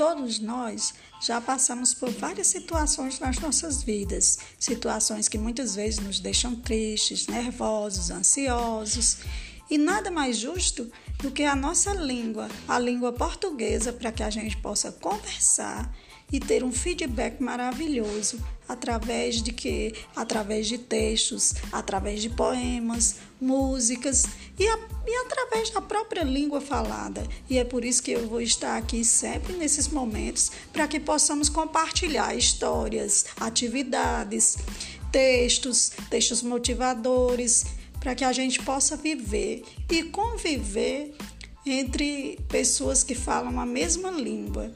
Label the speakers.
Speaker 1: Todos nós já passamos por várias situações nas nossas vidas, situações que muitas vezes nos deixam tristes, nervosos, ansiosos, e nada mais justo do que a nossa língua, a língua portuguesa, para que a gente possa conversar e ter um feedback maravilhoso através de que através de textos, através de poemas, músicas e, a, e através da própria língua falada. E é por isso que eu vou estar aqui sempre nesses momentos para que possamos compartilhar histórias, atividades, textos, textos motivadores, para que a gente possa viver e conviver entre pessoas que falam a mesma língua.